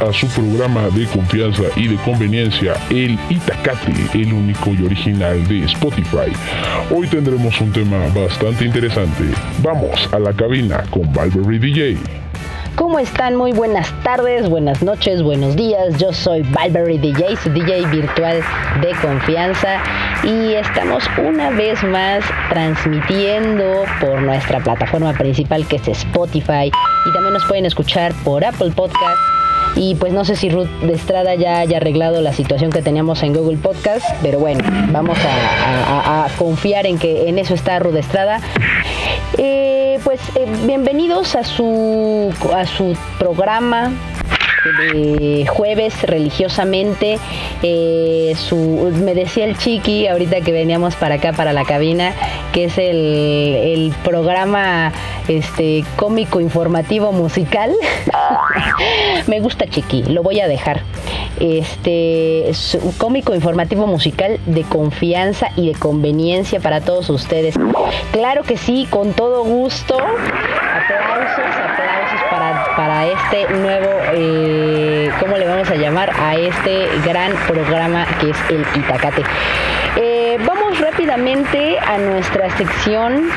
a su programa de confianza y de conveniencia, el Itacate, el único y original de Spotify. Hoy tendremos un tema bastante interesante. Vamos a la cabina con Valverde DJ. ¿Cómo están? Muy buenas tardes, buenas noches, buenos días. Yo soy Valverde DJ, su DJ virtual de confianza y estamos una vez más transmitiendo por nuestra plataforma principal que es Spotify y también nos pueden escuchar por Apple Podcast. Y pues no sé si Ruth de Estrada ya haya arreglado la situación que teníamos en Google Podcast, pero bueno, vamos a, confiar en que en eso está Ruth de Estrada. Eh, pues eh, bienvenidos a su, a su programa de jueves religiosamente. Eh, me decía el chiqui ahorita que veníamos para acá, para la cabina, que es el, programa este cómico informativo musical. me gusta chiqui, lo voy a dejar. Este cómico informativo musical de confianza y de conveniencia para todos ustedes. Claro que sí, con todo gusto. Aplausos este nuevo eh, ¿cómo le vamos a llamar? A este gran programa que es el Itacate. Eh, vamos rápidamente a nuestra sección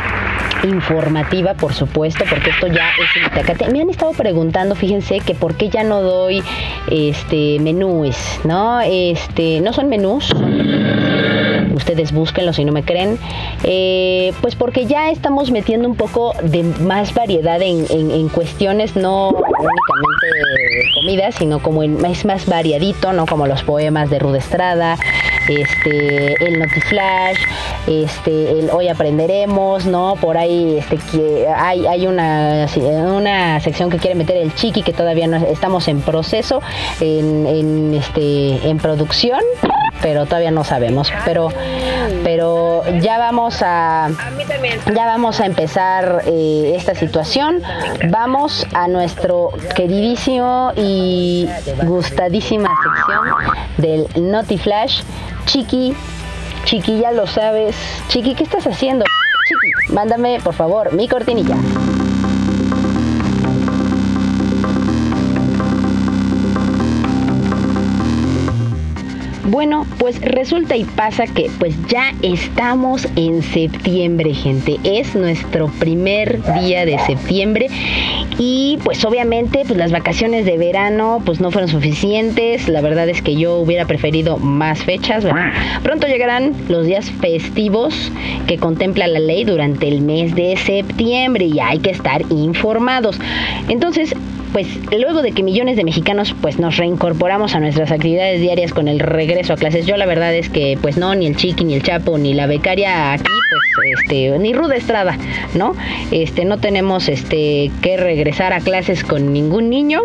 informativa, por supuesto, porque esto ya es el Itacate. Me han estado preguntando, fíjense, que por qué ya no doy este menús, ¿no? Este, no son menús, ustedes búsquenlo si no me creen, eh, pues porque ya estamos metiendo un poco de más variedad en, en cuestiones, no únicamente comida, sino como en, es más variadito, ¿no? Como los poemas de Rudestrada, este, el Notiflash, este, el Hoy Aprenderemos, ¿no? Por ahí este, hay, hay una, una sección que quiere meter el Chiqui, que todavía no estamos en proceso, en, este, en producción, pero todavía no sabemos. Pero, pero ya vamos a, ya vamos a empezar eh, esta situación. Vamos a nuestro queridísimo y gustadísima sección del Notiflash Chiqui, Chiqui, ya lo sabes. Chiqui, ¿qué estás haciendo? Chiqui, mándame, por favor, mi cortinilla. Bueno, pues resulta y pasa que pues ya estamos en septiembre, gente. Es nuestro primer día de septiembre y pues obviamente pues las vacaciones de verano pues no fueron suficientes. La verdad es que yo hubiera preferido más fechas. Pronto llegarán los días festivos que contempla la ley durante el mes de septiembre y hay que estar informados. Entonces, pues luego de que millones de mexicanos pues nos reincorporamos a nuestras actividades diarias con el regreso a clases, yo la verdad es que pues no, ni el chiqui, ni el chapo, ni la becaria aquí, pues este, ni Ruda Estrada, ¿no? Este, no tenemos este que regresar a clases con ningún niño,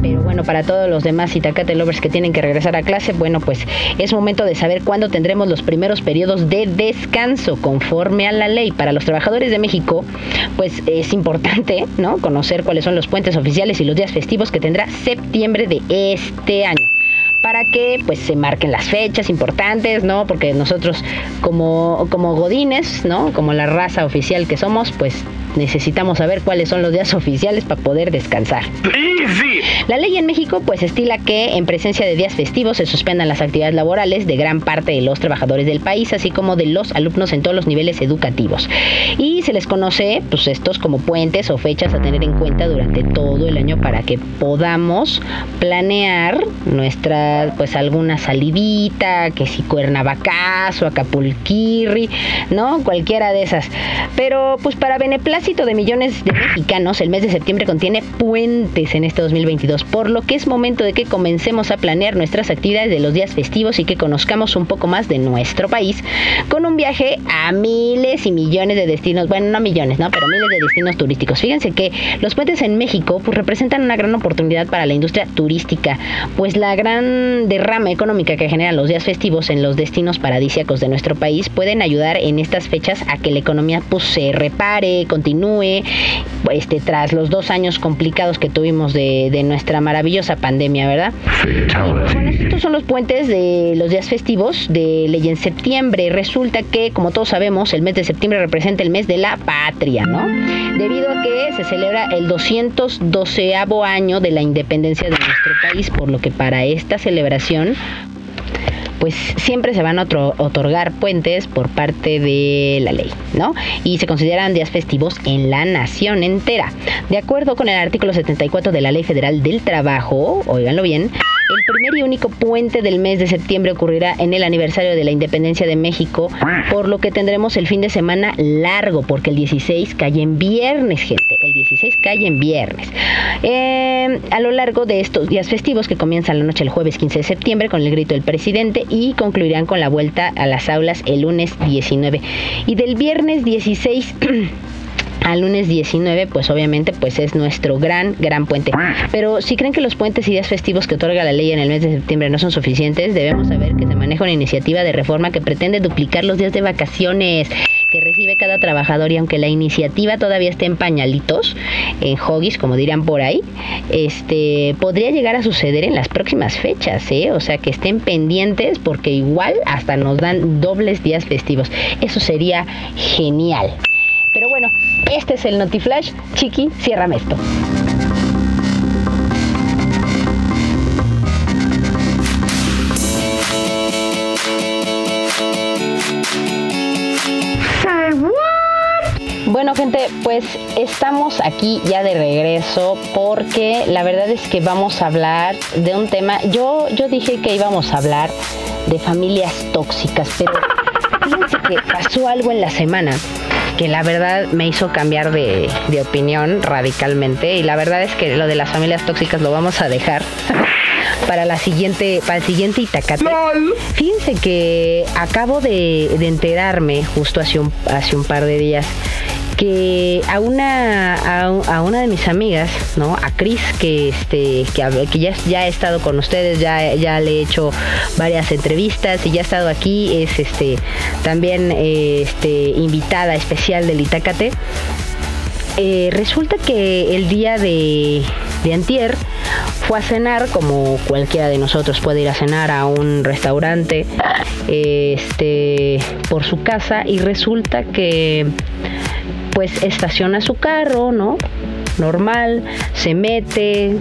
pero bueno, para todos los demás Itacate lovers que tienen que regresar a clase, bueno, pues es momento de saber cuándo tendremos los primeros periodos de descanso conforme a la ley. Para los trabajadores de México, pues es importante, ¿no? Conocer cuáles son los puentes oficiales y los días festivos que tendrá septiembre de este año para que pues se marquen las fechas importantes, ¿no? Porque nosotros como, como godines, ¿no? Como la raza oficial que somos, pues necesitamos saber cuáles son los días oficiales para poder descansar. La ley en México pues estila que en presencia de días festivos se suspendan las actividades laborales de gran parte de los trabajadores del país, así como de los alumnos en todos los niveles educativos. Y se les conoce pues estos como puentes o fechas a tener en cuenta durante todo el año para que podamos planear nuestra pues alguna salidita, que si Cuernavacazo, Acapulquirri, ¿no? Cualquiera de esas. Pero pues para beneplácito de millones de mexicanos, el mes de septiembre contiene puentes en este 2022, por lo que es momento de que comencemos a planear nuestras actividades de los días festivos y que conozcamos un poco más de nuestro país con un viaje a miles y millones de destinos, bueno, no millones, ¿no? Pero miles de destinos turísticos. Fíjense que los puentes en México pues representan una gran oportunidad para la industria turística, pues la gran derrama económica que generan los días festivos en los destinos paradisíacos de nuestro país pueden ayudar en estas fechas a que la economía pues se repare, continúe continúe, este, tras los dos años complicados que tuvimos de, de nuestra maravillosa pandemia, ¿verdad? Bueno, estos son los puentes de los días festivos de ley en septiembre. Resulta que, como todos sabemos, el mes de septiembre representa el mes de la patria, ¿no? Debido a que se celebra el 212 año de la independencia de nuestro país, por lo que para esta celebración pues siempre se van a otorgar puentes por parte de la ley, ¿no? Y se consideran días festivos en la nación entera. De acuerdo con el artículo 74 de la Ley Federal del Trabajo, oíganlo bien, el primer y único puente del mes de septiembre ocurrirá en el aniversario de la independencia de México, por lo que tendremos el fin de semana largo, porque el 16 cae en viernes, gente. El 16 cae en viernes. Eh, a lo largo de estos días festivos que comienzan la noche del jueves 15 de septiembre con el grito del presidente y concluirán con la vuelta a las aulas el lunes 19. Y del viernes 16 al lunes 19, pues obviamente pues es nuestro gran, gran puente. Pero si creen que los puentes y días festivos que otorga la ley en el mes de septiembre no son suficientes, debemos saber que se maneja una iniciativa de reforma que pretende duplicar los días de vacaciones que recibe cada trabajador y aunque la iniciativa todavía esté en pañalitos, en hoggies, como dirán por ahí, este podría llegar a suceder en las próximas fechas, ¿eh? O sea, que estén pendientes porque igual hasta nos dan dobles días festivos. Eso sería genial. Pero bueno, este es el Notiflash. Chiqui, ciérrame esto. Bueno gente, pues estamos aquí ya de regreso porque la verdad es que vamos a hablar de un tema. Yo, yo dije que íbamos a hablar de familias tóxicas, pero fíjense que pasó algo en la semana que la verdad me hizo cambiar de, opinión radicalmente y la verdad es que lo de las familias tóxicas lo vamos a dejar para la siguiente para el siguiente Itacate. Fíjense que acabo de, de enterarme justo hace un, hace un par de días que a una a, una de mis amigas, ¿no? A Cris que este que, ya, ya ha estado con ustedes, ya, ya le he hecho varias entrevistas y ya ha estado aquí, es este también este invitada especial del Itacate. Eh, resulta que el día de, de antier fue a cenar como cualquiera de nosotros puede ir a cenar a un restaurante este por su casa y resulta que pues estaciona su carro, ¿no? Normal, se mete,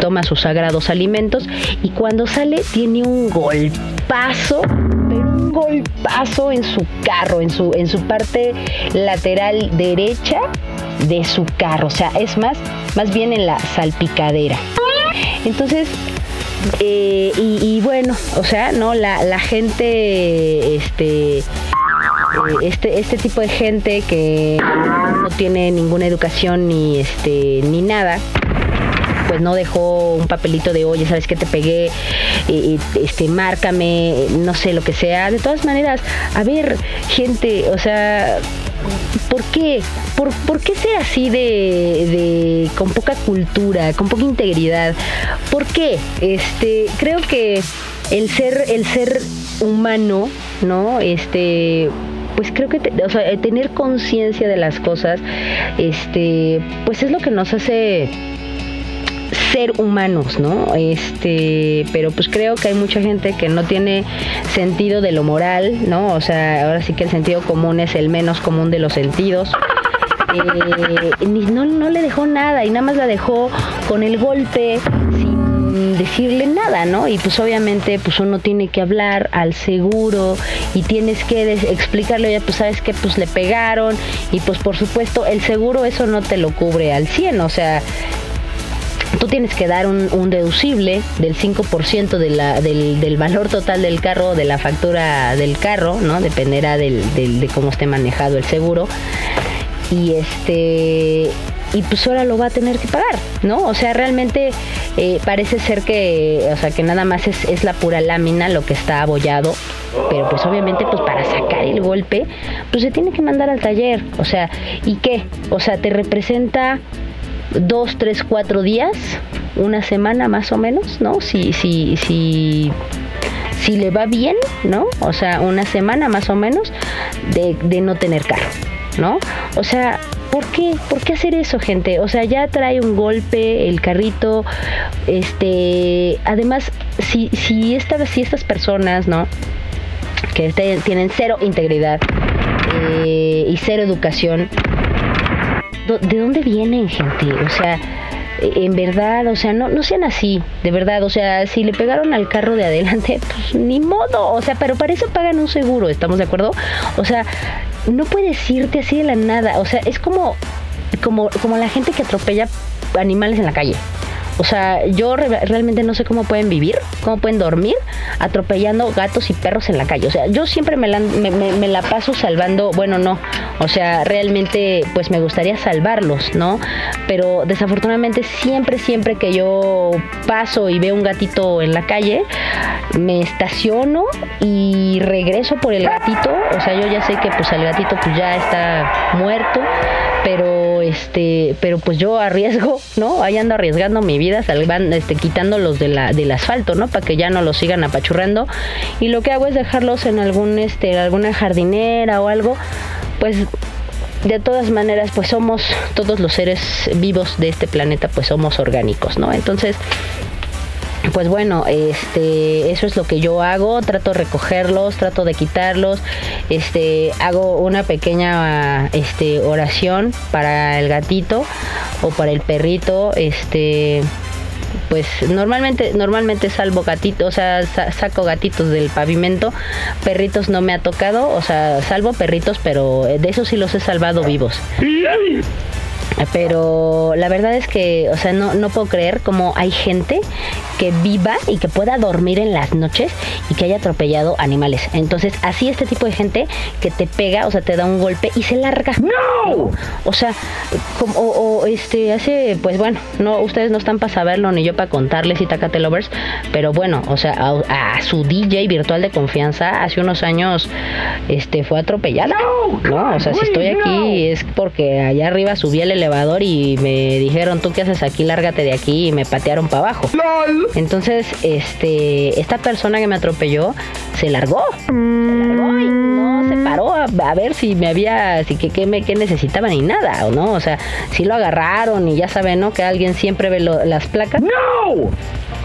toma sus sagrados alimentos y cuando sale tiene un golpazo, un golpazo en su carro, en su, en su parte lateral derecha de su carro, o sea, es más, más bien en la salpicadera. Entonces, eh, y, bueno, o sea, no, la, la gente, este, este, este tipo de gente que no tiene ninguna educación ni este ni nada pues no dejó un papelito de oye sabes que te pegué este márcame no sé lo que sea de todas maneras a ver gente o sea ¿Por qué? ¿Por, ¿Por, qué ser así de, de, con poca cultura, con poca integridad? ¿Por qué? Este, creo que el ser, el ser humano, ¿no? Este, pues creo que eh, tener conciencia de las cosas, este, pues es lo que nos hace ser humanos, ¿no? Este, pero pues creo que hay mucha gente que no tiene sentido de lo moral, ¿no? O sea, ahora sí que el sentido común es el menos común de los sentidos. Eh, no, no le dejó nada y nada más la dejó con el golpe decirle nada, ¿no? Y pues obviamente pues uno tiene que hablar al seguro y tienes que explicarle, ya pues sabes que pues le pegaron y pues por supuesto el seguro eso no te lo cubre al 100, o sea, tú tienes que dar un, deducible del 5% de la, del, valor total del carro, de la factura del carro, ¿no? Dependerá del, del, de cómo esté manejado el seguro. Y este y pues ahora lo va a tener que pagar, ¿no? O sea, realmente eh, parece ser que, o sea, que nada más es, es, la pura lámina lo que está abollado, pero pues obviamente pues para sacar el golpe, pues se tiene que mandar al taller, o sea, ¿y qué? O sea, te representa dos, tres, cuatro días, una semana más o menos, ¿no? Si, si, si, si le va bien, ¿no? O sea, una semana más o menos de, de no tener carro, ¿no? O sea, ¿Por qué? ¿Por qué hacer eso, gente? O sea, ya trae un golpe el carrito. Este, además, si, si, estas, si estas personas, ¿no? Que tienen cero integridad eh, y cero educación, ¿de dónde vienen, gente? O sea, en verdad, o sea, no, no sean así, de verdad, o sea, si le pegaron al carro de adelante, pues ni modo, o sea, pero para eso pagan un seguro, ¿estamos de acuerdo? O sea, no puedes irte así de la nada, o sea, es como, como, como la gente que atropella animales en la calle. O sea, yo realmente no sé cómo pueden vivir, cómo pueden dormir atropellando gatos y perros en la calle. O sea, yo siempre me la, me, la paso salvando, bueno, no, o sea, realmente pues me gustaría salvarlos, ¿no? Pero desafortunadamente siempre, siempre que yo paso y veo un gatito en la calle, me estaciono y regreso por el gatito. O sea, yo ya sé que pues el gatito pues ya está muerto, pero este, pero pues yo arriesgo, ¿no? Ahí ando arriesgando mi vida, salvan, este, quitándolos de la, del asfalto, ¿no? Para que ya no los sigan apachurrando. Y lo que hago es dejarlos en algún, este, alguna jardinera o algo, pues de todas maneras, pues somos todos los seres vivos de este planeta, pues somos orgánicos, ¿no? Entonces, pues bueno, este, eso es lo que yo hago, trato de recogerlos, trato de quitarlos, este, hago una pequeña este, oración para el gatito o para el perrito, este, pues normalmente normalmente salvo gatitos, o sea, saco gatitos del pavimento, perritos no me ha tocado, o sea, salvo perritos, pero de esos sí los he salvado vivos. Pero la verdad es que, o sea, no, no puedo creer cómo hay gente que viva y que pueda dormir en las noches y que haya atropellado animales. Entonces, así este tipo de gente que te pega, o sea, te da un golpe y se larga. ¡No! O sea, como, o, este, hace, pues bueno, no, ustedes no están para saberlo ni yo para contarles y Tacate Lovers, pero bueno, o sea, a, su DJ virtual de confianza hace unos años, este, fue atropellada. No, o sea, si estoy aquí es porque allá arriba subí el elevador y me dijeron, tú qué haces aquí, lárgate de aquí y me patearon para abajo. Entonces, este, esta persona que me atropelló se largó. Se largó y no a, ver si me había, si que, me, qué necesitaba ni nada, ¿o no? O sea, si lo agarraron y ya saben, ¿no? Que alguien siempre ve las placas. ¡No!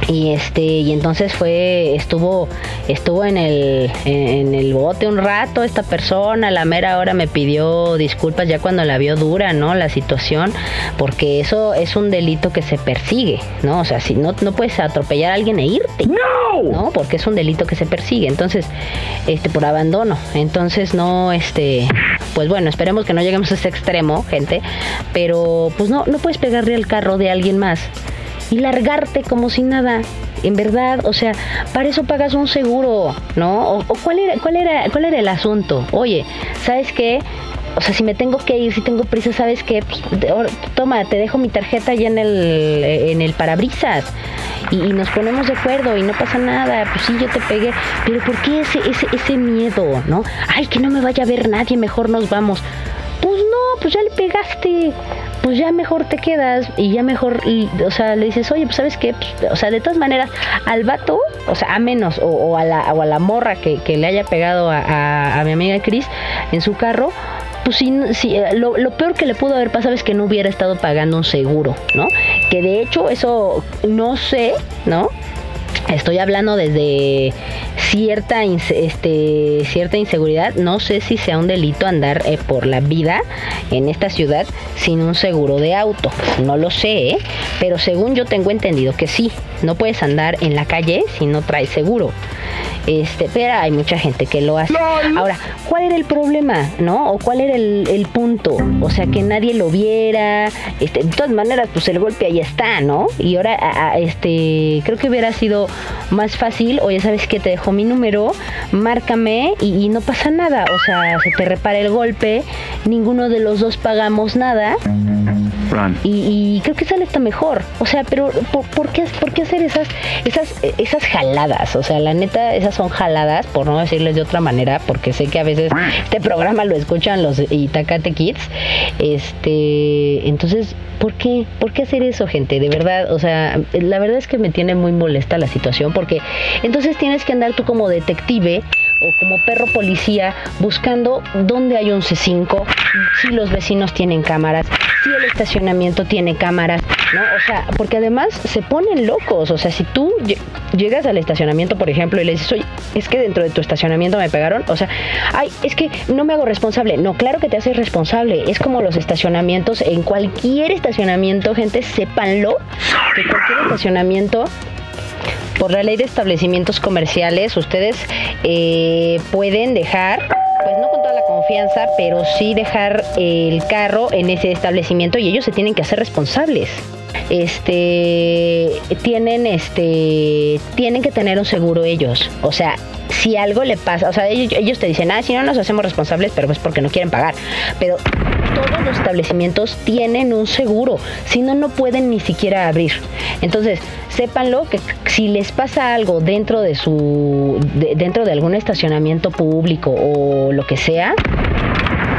y este y entonces fue estuvo estuvo en el en el bote un rato esta persona la mera hora me pidió disculpas ya cuando la vio dura no la situación porque eso es un delito que se persigue no o sea si no no puedes atropellar a alguien e irte no no porque es un delito que se persigue entonces este por abandono entonces no este pues bueno esperemos que no lleguemos a ese extremo gente pero pues no no puedes pegarle al carro de alguien más y largarte como si nada. En verdad, o sea, para eso pagas un seguro, ¿no? O, cuál era, cuál era, cuál era el asunto. Oye, ¿sabes qué? O sea, si me tengo que ir, si tengo prisa, ¿sabes qué? Pues, toma, te dejo mi tarjeta ya en el, en el parabrisas y, nos ponemos de acuerdo y no pasa nada. Pues sí, yo te pegué, pero ¿por qué ese, ese, ese miedo, no? Ay, que no me vaya a ver nadie, mejor nos vamos. Pues no, pues ya le pegaste pues ya mejor te quedas y ya mejor, o sea, le dices, oye, pues sabes qué, pues, o sea, de todas maneras, al vato, o sea, a menos, o, a, la, o a la morra que, le haya pegado a, mi amiga Cris en su carro, pues si, si eh, lo, lo, peor que le pudo haber pasado es que no hubiera estado pagando un seguro, ¿no? Que de hecho eso no sé, ¿no? Estoy hablando desde cierta, este, cierta inseguridad. No sé si sea un delito andar eh, por la vida en esta ciudad sin un seguro de auto. No lo sé, ¿eh? pero según yo tengo entendido que sí. No puedes andar en la calle si no traes seguro. Este, pero hay mucha gente que lo hace. Ahora, ¿cuál era el problema? ¿No? ¿O cuál era el, punto? O sea, que nadie lo viera. Este, de todas maneras, pues el golpe ahí está, ¿no? Y ahora, este, creo que hubiera sido más fácil, o ya sabes que te dejo mi número, márcame y, no pasa nada. O sea, se te repara el golpe, ninguno de los dos pagamos nada. Y, creo que sale hasta mejor. O sea, pero ¿por, qué, por qué hacer esas, esas, esas jaladas? O sea, la neta, esas son jaladas, por no decirles de otra manera, porque sé que a veces este programa lo escuchan los Itacate Kids. Este, entonces, ¿por qué? ¿Por qué hacer eso, gente? De verdad, o sea, la verdad es que me tiene muy molesta la situación, porque entonces tienes que andar tú como detective o como perro policía buscando dónde hay un C5, si los vecinos tienen cámaras, si el estacionamiento tiene cámaras, ¿no? O sea, porque además se ponen locos, o sea, si tú llegas al estacionamiento, por ejemplo, y le dices, oye, es que dentro de tu estacionamiento me pegaron, o sea, ay, es que no me hago responsable, no, claro que te haces responsable, es como los estacionamientos, en cualquier estacionamiento, gente, sépanlo, que cualquier estacionamiento por la ley de establecimientos comerciales, ustedes eh, pueden dejar, pues no con toda la confianza, pero sí dejar el carro en ese establecimiento y ellos se tienen que hacer responsables. Este tienen este tienen que tener un seguro ellos. O sea si algo le pasa o sea ellos, te dicen ah si no nos hacemos responsables pero es porque no quieren pagar pero todos los establecimientos tienen un seguro si no no pueden ni siquiera abrir. Entonces sépanlo que si les pasa algo dentro de su dentro de algún estacionamiento público o lo que sea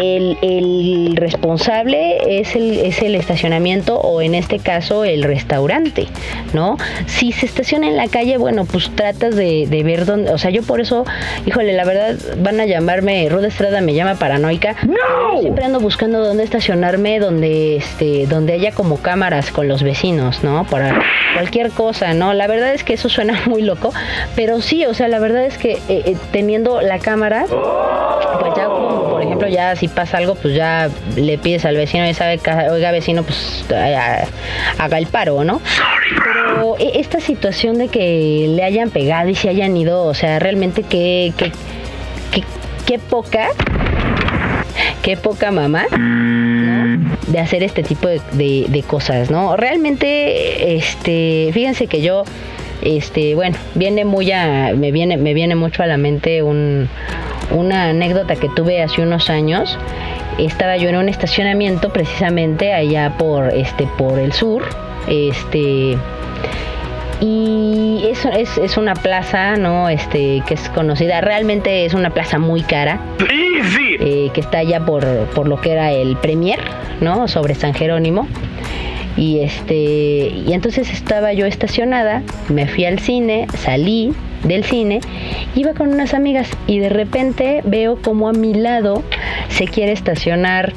el, responsable es el, es el estacionamiento o en este caso el restaurante, ¿no? Si se estaciona en la calle, bueno, pues tratas de, ver dónde, o sea, yo por eso, híjole, la verdad van a llamarme, Ruda Estrada me llama paranoica. ¡No! Siempre ando buscando dónde estacionarme, donde, este, donde haya como cámaras con los vecinos, ¿no? Para cualquier cosa, ¿no? La verdad es que eso suena muy loco, pero sí, o sea, la verdad es que eh, eh, teniendo la cámara, pues ya ejemplo ya si pasa algo, pues ya le pides al vecino y sabe que, oiga vecino, pues haga el paro, ¿no? Pero e, esta situación de que le hayan pegado y se hayan ido, o sea, realmente qué, qué, qué, poca, qué poca mamá, De hacer este tipo de, de, cosas, ¿no? Realmente, este, fíjense que yo este bueno viene muy a me viene me viene mucho a la mente un, una anécdota que tuve hace unos años. Estaba yo en un estacionamiento precisamente allá por este por el sur, este y eso es, es, una plaza, ¿no? Este, que es conocida, realmente es una plaza muy cara, eh, que está allá por, por lo que era el Premier, ¿no? Sobre San Jerónimo. Y este, y entonces estaba yo estacionada, me fui al cine, salí del cine, iba con unas amigas y de repente veo como a mi lado se quiere estacionar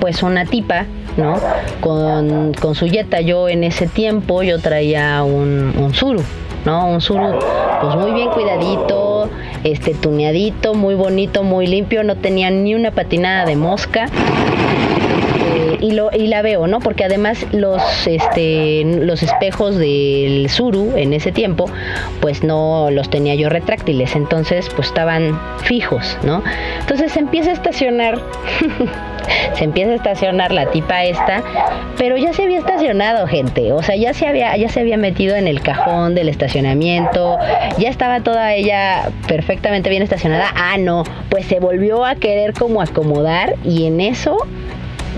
pues una tipa ¿no? Con, con su yeta. Yo en ese tiempo yo traía un, un Zuru, ¿no? Un Zuru pues muy bien cuidadito, este tuneadito, muy bonito, muy limpio, no tenía ni una patinada de mosca y, lo, y la veo, ¿no? Porque además los, este, los espejos del Suru en ese tiempo, pues no los tenía yo retráctiles, entonces pues estaban fijos, ¿no? Entonces se empieza a estacionar. se empieza a estacionar la tipa esta, pero ya se había estacionado gente, o sea, ya se había, ya se había metido en el cajón del estacionamiento, ya estaba toda ella perfectamente bien estacionada. Ah, no, pues se volvió a querer como acomodar y en eso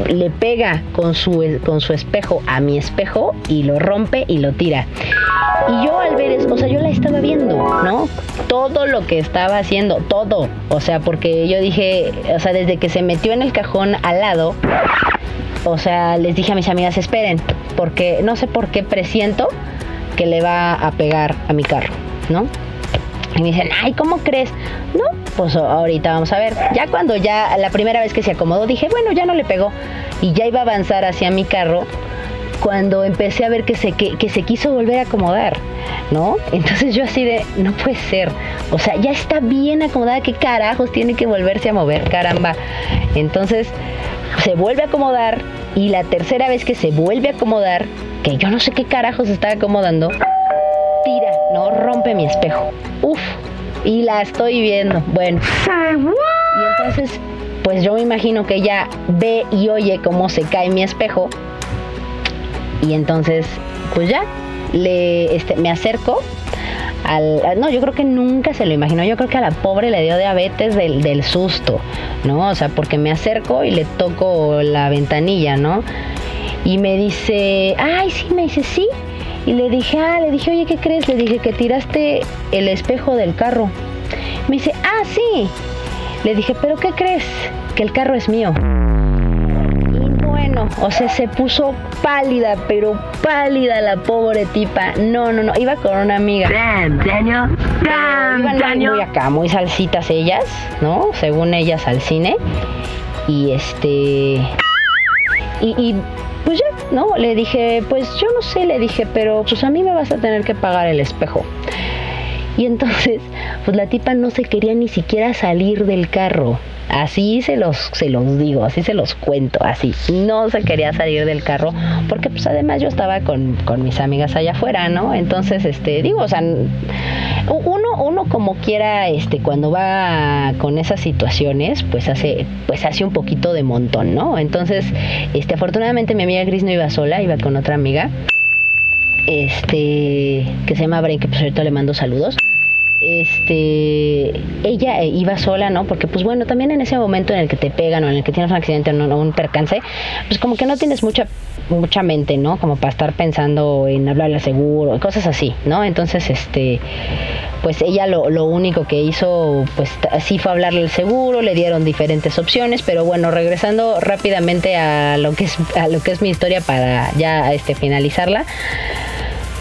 le pega con su, con su espejo a mi espejo y lo rompe y lo tira. Y yo al ver eso, o sea, yo la estaba viendo, ¿no? Todo lo que estaba haciendo, todo. O sea, porque yo dije, o sea, desde que se metió en el cajón al lado, o sea, les dije a mis amigas, esperen, porque no sé por qué presiento que le va a pegar a mi carro, ¿no? Y me dicen, ay, ¿cómo crees? No, pues ahorita vamos a ver. Ya cuando ya la primera vez que se acomodó, dije, bueno, ya no le pegó. Y ya iba a avanzar hacia mi carro cuando empecé a ver que se, que, se quiso volver a acomodar, ¿no? Entonces yo así de, no puede ser. O sea, ya está bien acomodada, ¿qué carajos tiene que volverse a mover? Caramba. Entonces se vuelve a acomodar y la tercera vez que se vuelve a acomodar, que yo no sé qué carajos está acomodando, tira, no rompe mi espejo. Uf, y la estoy viendo. Bueno. Y entonces, pues yo me imagino que ella ve y oye cómo se cae mi espejo. Y entonces, pues ya, le, este, me acerco. Al, no, yo creo que nunca se lo imaginó. Yo creo que a la pobre le dio diabetes del, del susto, ¿no? O sea, porque me acerco y le toco la ventanilla, ¿no? Y me dice, ay, sí, me dice, sí, y le dije, ah, le dije, oye, ¿qué crees? Le dije que tiraste el espejo del carro. Me dice, ah, sí. Le dije, pero ¿qué crees? Que el carro es mío. Y bueno, o sea, se puso pálida, pero pálida la pobre tipa. No, no, no, iba con una amiga. Damn, Iban muy- acá, muy salsitas ellas, ¿no? Según ellas al cine. Y este. Y, y, pues ya, ¿no? Le dije, pues yo no sé, le dije, pero pues a mí me vas a tener que pagar el espejo. Y entonces, pues la tipa no se quería ni siquiera salir del carro. Así se los, se los digo, así se los cuento, así. No se quería salir del carro, porque pues además yo estaba con, con mis amigas allá afuera, ¿no? Entonces, este, digo, o sea, uno, uno como quiera, este, cuando va con esas situaciones, pues hace, pues hace un poquito de montón, ¿no? Entonces, este, afortunadamente mi amiga Gris no iba sola, iba con otra amiga este que se llama Bren, que por cierto le mando saludos. Este, ella eh, iba sola, ¿no? Porque pues bueno, también en ese momento en el que te pegan o en el que tienes un accidente o un percance, pues como que no tienes mucha mucha mente, ¿no? Como para estar pensando en hablarle al seguro, cosas así, ¿no? Entonces, este, pues ella lo, lo único que hizo, pues así fue hablarle al seguro, le dieron diferentes opciones, pero bueno, regresando rápidamente a lo que es, a lo que es mi historia para ya este, finalizarla,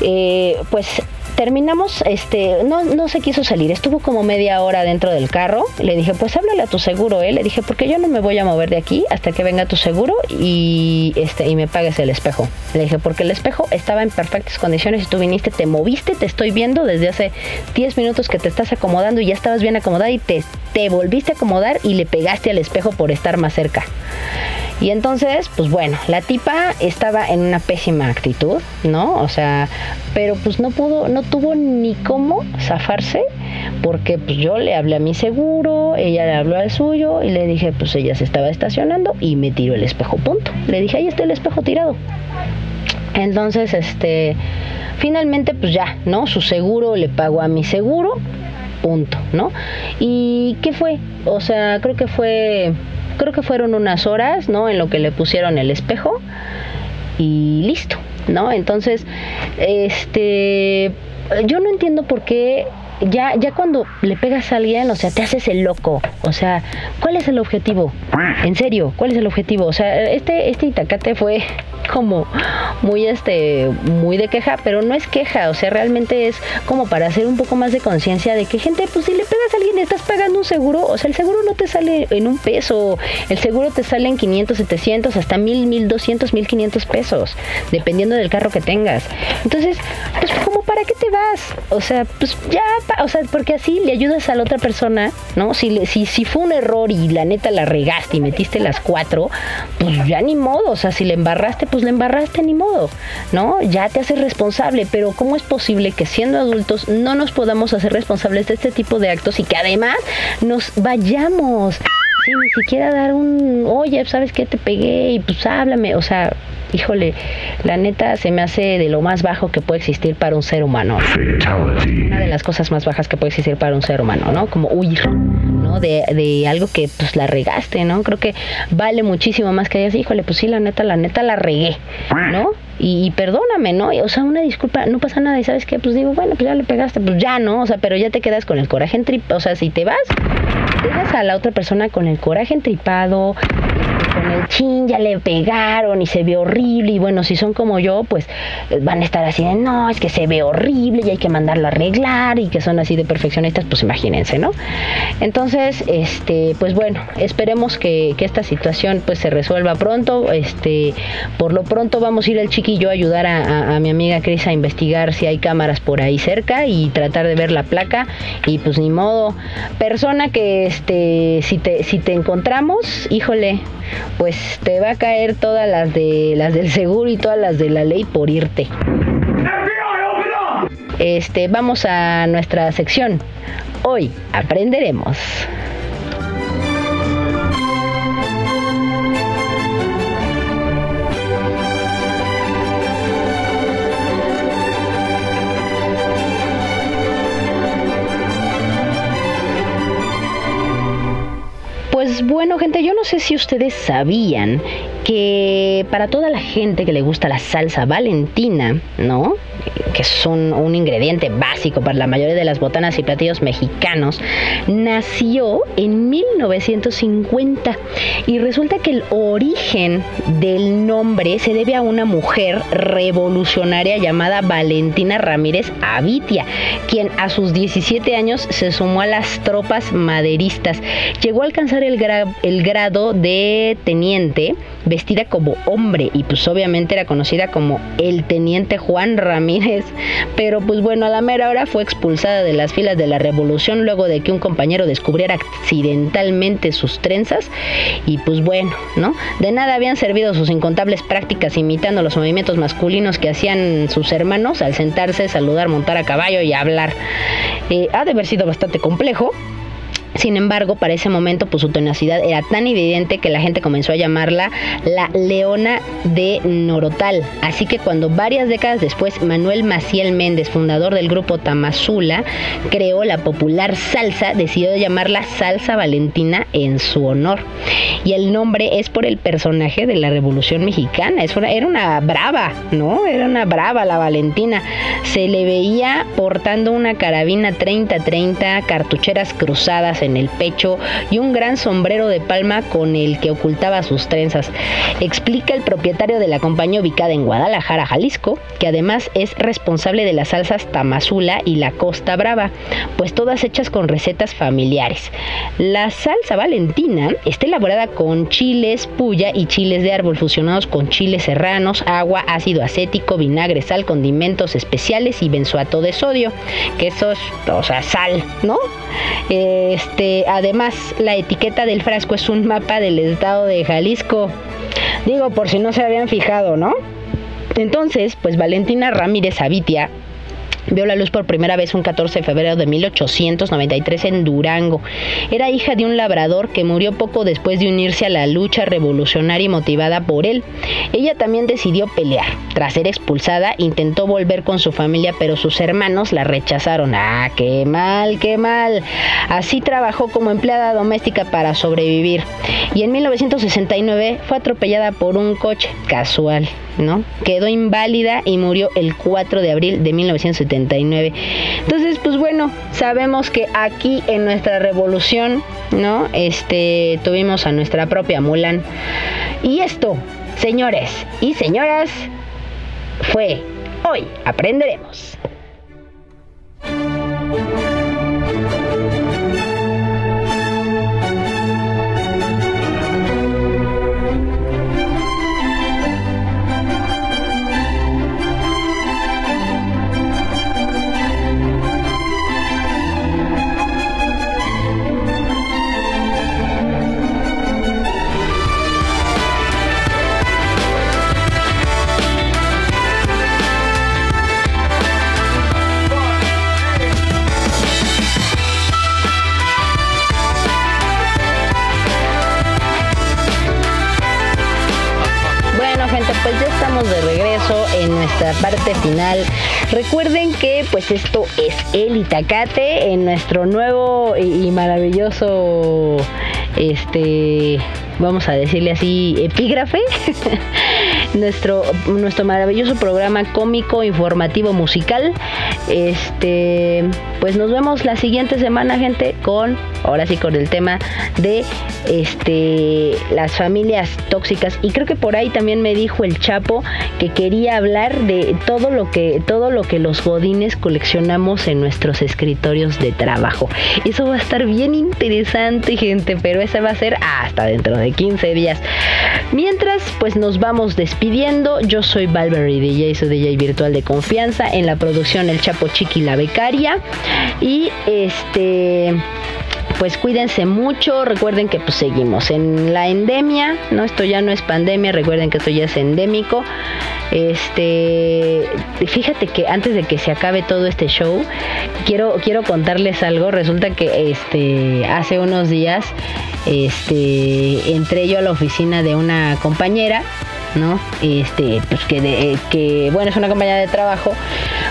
eh, pues terminamos, este, no, no se quiso salir, estuvo como media hora dentro del carro, le dije, pues háblale a tu seguro, ¿eh? le dije, porque yo no me voy a mover de aquí hasta que venga tu seguro y, este, y me pagues el espejo. Le dije, porque el espejo estaba en perfectas condiciones y tú viniste, te moviste, te estoy viendo desde hace 10 minutos que te estás acomodando y ya estabas bien acomodada y te, te volviste a acomodar y le pegaste al espejo por estar más cerca. Y entonces, pues bueno, la tipa estaba en una pésima actitud, ¿no? O sea, pero pues no pudo, no tuvo ni cómo zafarse, porque pues yo le hablé a mi seguro, ella le habló al suyo y le dije, pues ella se estaba estacionando y me tiró el espejo, punto. Le dije, ahí está el espejo tirado. Entonces, este, finalmente, pues ya, ¿no? Su seguro le pagó a mi seguro, punto, ¿no? ¿Y qué fue? O sea, creo que fue, creo que fueron unas horas, ¿no? En lo que le pusieron el espejo y listo, ¿no? Entonces, este, yo no entiendo por qué ya, ya cuando le pegas a alguien, o sea, te haces el loco. O sea, ¿cuál es el objetivo? En serio, ¿cuál es el objetivo? O sea, este, este Itacate fue como muy este muy de queja, pero no es queja, o sea, realmente es como para hacer un poco más de conciencia de que gente, pues si le pegas a alguien estás pagando un seguro, o sea, el seguro no te sale en un peso, el seguro te sale en 500, 700, hasta 1000, 1200, 1500 pesos, dependiendo del carro que tengas. Entonces, pues como para qué te vas? O sea, pues ya, o sea, porque así le ayudas a la otra persona, ¿no? Si, le- si, si fue un error y la neta la regaste y metiste las cuatro, pues ya ni modo, o sea, si le embarraste, pues le embarraste ni modo, ¿no? Ya te haces responsable, pero ¿cómo es posible que siendo adultos no nos podamos hacer responsables de este tipo de actos y que además nos vayamos? Sin ni siquiera dar un, oye, ¿sabes qué? Te pegué y pues háblame, o sea, híjole, la neta se me hace de lo más bajo que puede existir para un ser humano Fatality. una de las cosas más bajas que puede existir para un ser humano, ¿no? Como huir, ¿no? De, de algo que pues la regaste, ¿no? Creo que vale muchísimo más que digas, híjole, pues sí, la neta, la neta la regué, ¿no? Y, perdóname, ¿no? O sea, una disculpa, no pasa nada. Y sabes qué, pues digo, bueno, pues ya le pegaste, pues ya, ¿no? O sea, pero ya te quedas con el coraje entripado. O sea, si te vas, dejas a la otra persona con el coraje entripado, el chin, ya le pegaron y se ve horrible. Y bueno, si son como yo, pues eh, van a estar así de, no, es que se ve horrible y hay que mandarlo a arreglar y que son así de perfeccionistas, pues imagínense, ¿no? Entonces, este, pues bueno, esperemos que, que esta situación pues se resuelva pronto. Este, por lo pronto vamos a ir el chiquillo a ayudar a, a- a mi amiga Cris a investigar si hay cámaras por ahí cerca y tratar de ver la placa. Y pues ni modo. Persona que este, si te, si te encontramos, híjole, pues te va a caer todas las de las del seguro y todas las de la ley por irte. Este, vamos a nuestra sección. Hoy aprenderemos. Pues bueno, gente, yo no sé si ustedes sabían que para toda la gente que le gusta la salsa valentina, ¿no? Que es un, un ingrediente básico para la mayoría de las botanas y platillos mexicanos, nació en 1950 y resulta que el origen del nombre se debe a una mujer revolucionaria llamada Valentina Ramírez Avitia, quien a sus 17 años se sumó a las tropas maderistas. Llegó a alcanzar el, el grado de teniente vestida como hombre y pues obviamente era conocida como el teniente Juan Ramírez, pero pues bueno, a la mera hora fue expulsada de las filas de la revolución luego de que un compañero descubriera accidentalmente sus trenzas y pues bueno, ¿no? De nada habían servido sus incontables prácticas imitando los movimientos masculinos que hacían sus hermanos al sentarse, saludar, montar a caballo y hablar. Eh, ha de haber sido bastante complejo, sin embargo, para ese momento, pues su tenacidad era tan evidente que la gente comenzó a llamarla la Leona de Norotal. Así que cuando varias décadas después Manuel Maciel Méndez, fundador del grupo Tamazula, creó la popular salsa, decidió llamarla Salsa Valentina en su honor. Y el nombre es por el personaje de la Revolución Mexicana. era una brava, ¿no? Era una brava la Valentina. Se le veía portando una carabina 30-30, cartucheras cruzadas en el pecho y un gran sombrero de palma con el que ocultaba sus trenzas. Explica el propietario de la compañía ubicada en Guadalajara, Jalisco, que además es responsable de las salsas Tamazula y la Costa Brava, pues todas hechas con recetas familiares. La salsa valentina está elaborada con chiles, puya y chiles de árbol fusionados con chiles serranos, agua, ácido acético, vinagre, sal, condimentos especiales y benzoato de sodio, que o sea, sal, ¿no? Este, este, además, la etiqueta del frasco es un mapa del estado de Jalisco. Digo, por si no se habían fijado, ¿no? Entonces, pues Valentina Ramírez Avitia Vio la luz por primera vez un 14 de febrero de 1893 en Durango. Era hija de un labrador que murió poco después de unirse a la lucha revolucionaria motivada por él. Ella también decidió pelear. Tras ser expulsada, intentó volver con su familia, pero sus hermanos la rechazaron. ¡Ah, qué mal, qué mal! Así trabajó como empleada doméstica para sobrevivir. Y en 1969 fue atropellada por un coche casual. Quedó inválida y murió el 4 de abril de 1979. Entonces, pues bueno, sabemos que aquí en nuestra revolución, ¿no? Este, tuvimos a nuestra propia Mulan. Y esto, señores y señoras, fue hoy aprenderemos. Parte final. Recuerden que pues esto es el Itacate en nuestro nuevo y maravilloso este vamos a decirle así epígrafe nuestro nuestro maravilloso programa cómico informativo musical este pues nos vemos la siguiente semana gente con ahora sí con el tema de este las familias tóxicas y creo que por ahí también me dijo el Chapo que quería hablar de todo lo que todo lo que los godines coleccionamos en nuestros escritorios de trabajo. Eso va a estar bien interesante, gente, pero ese va a ser hasta dentro de 15 días. Mientras, pues nos vamos despidiendo. Yo soy Valverde DJ, soy DJ virtual de confianza en la producción El Chapo Chiqui la becaria y este pues cuídense mucho, recuerden que pues seguimos en la endemia, ¿no? Esto ya no es pandemia, recuerden que esto ya es endémico. Este, fíjate que antes de que se acabe todo este show, quiero quiero contarles algo, resulta que este hace unos días este entré yo a la oficina de una compañera ¿no? Este, pues que, que, bueno, es una compañía de trabajo,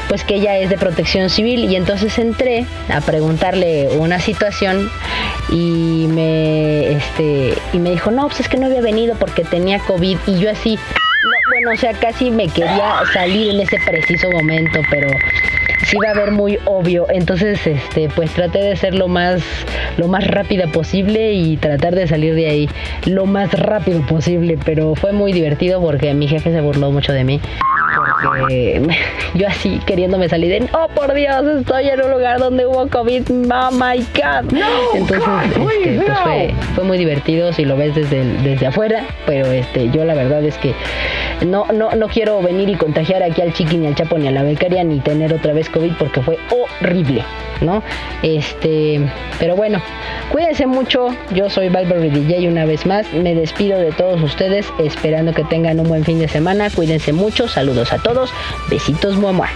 pues que ella es de protección civil y entonces entré a preguntarle una situación y me, este, y me dijo, no, pues es que no había venido porque tenía COVID y yo así, o sea, casi me quería salir en ese preciso momento, pero sí va a ver muy obvio. Entonces, este, pues traté de ser lo más, lo más rápida posible y tratar de salir de ahí lo más rápido posible. Pero fue muy divertido porque mi jefe se burló mucho de mí. Porque yo así queriéndome salir de, oh por Dios, estoy en un lugar donde hubo COVID, oh my God. Entonces, este, pues fue, fue muy divertido si lo ves desde, desde afuera, pero este, yo la verdad es que no, no, no quiero venir y contagiar aquí al chiqui ni al chapo ni a la becaria ni tener otra vez COVID porque fue horrible, ¿no? Este, pero bueno, cuídense mucho. Yo soy Valverde DJ una vez más. Me despido de todos ustedes esperando que tengan un buen fin de semana. Cuídense mucho. Saludos a todos. Besitos, muamua.